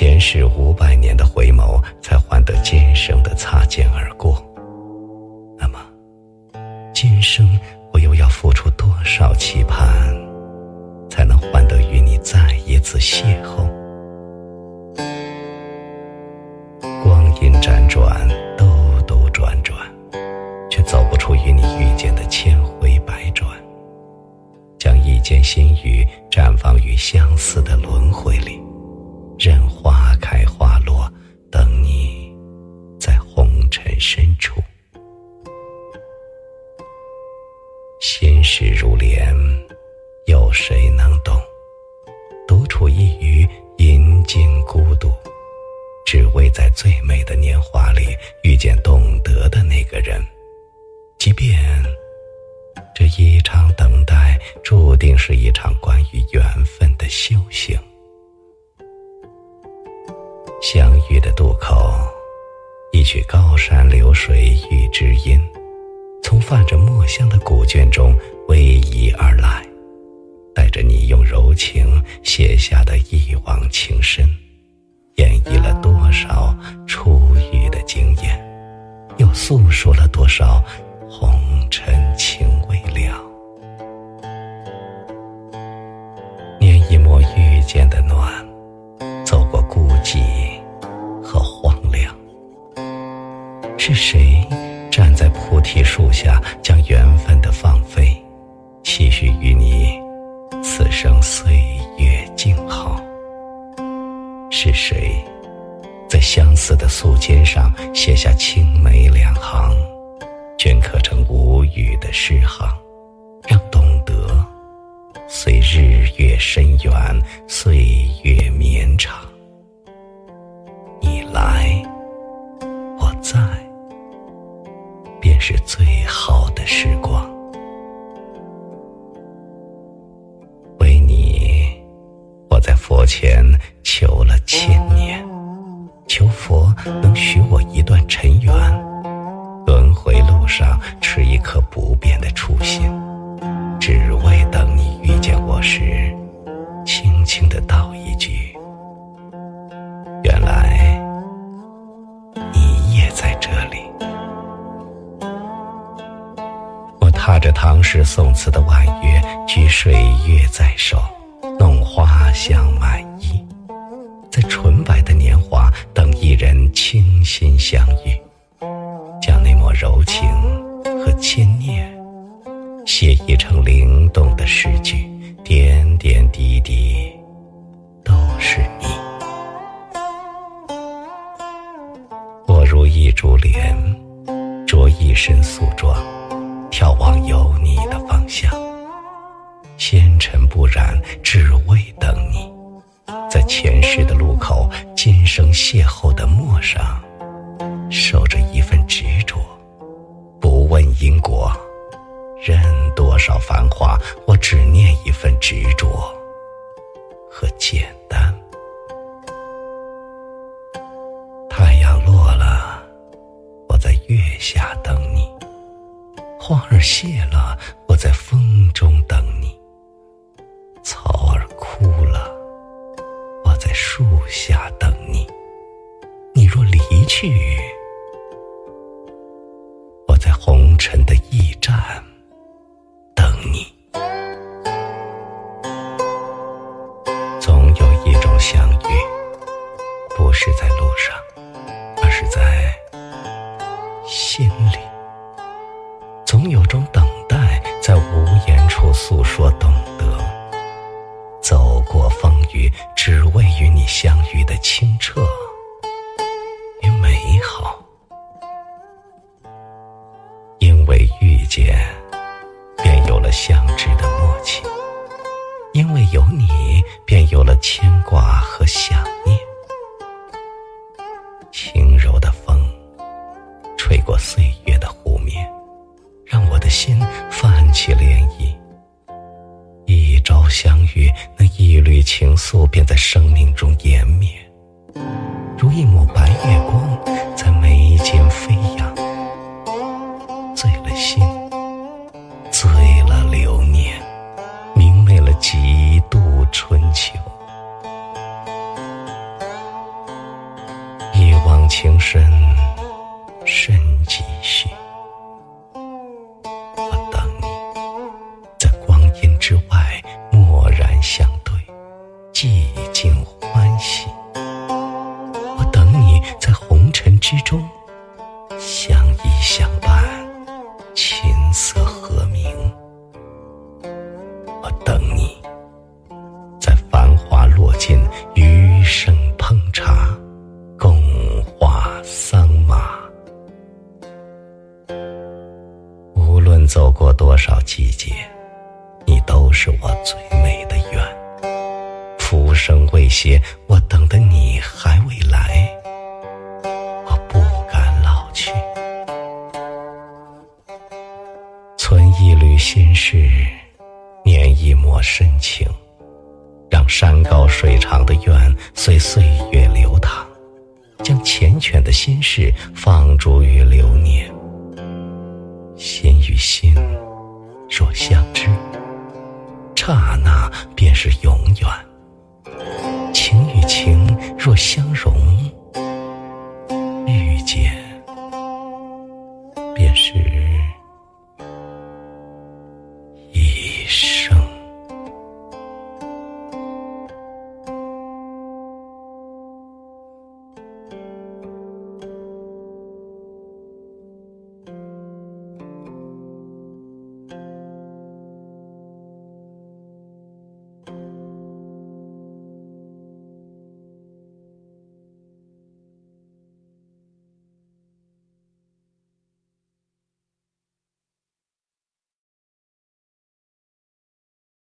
前世五百年的回眸，才换得今生的擦肩而过。那么，今生我又要付出多少期盼，才能换得与你再一次邂逅？光阴辗转，兜兜转转，却走不出与你遇见的千回百转。将一间心语绽放于相似的路心事如莲，有谁能懂？独处一隅，饮尽孤独，只为在最美的年华里遇见懂得的那个人，即便。这一场等待，注定是一场关于缘分的修行。相遇的渡口，一曲高山流水遇知音，从泛着墨香的古卷中逶迤而来，带着你用柔情写下的一往情深，演绎了多少初遇的惊艳，又诉说了多少。红尘情未了，念一抹遇见的暖，走过孤寂和荒凉。是谁提树下，将缘分的放飞，期许与你此生岁月静好？是谁在相思的素笺上写下青梅两行？镌刻成无语的诗行，让懂得随日月深远，前求了千年，求佛能许我一段尘缘。轮回路上，持一颗不变的初心，只为等你遇见我时，轻轻的道一句：“原来你也在这里。”我踏着唐诗宋词的婉约，举水月在手，花香满衣，在纯白的年华等一人倾心相遇。将那抹柔情和牵念写意成灵动的诗句，点点滴滴都是你。我如一株莲，着一身素装，眺望有你的方向，纤尘不染，只为等你。在前世的路口，今生邂逅的陌上。守着一份执着，不问因果，任多少繁华，我只念一份执着和简单。太阳落了，我在月下等你；花儿谢了，我在风中去，我，在红尘的驿站等你，总有一种相遇，不是在路上，而是在心里。总有种等待，在无言处诉说懂得。走过风雨，只为与你相遇的清澈因为有你，便有了牵挂和想念。轻柔的风，吹过岁月的湖面，让我的心泛起涟漪。一朝相遇，那一缕情愫便在生命中湮灭，如一抹白月光，在眉走过多少季节。你都是我最美的愿，浮生未歇，我等的你还未来，我不敢老去。存一缕心事，念一抹深情，让山高水长的愿随岁月流淌，将缱绻的心事放逐于流年。心与心若相知。刹那便是永远，情与情。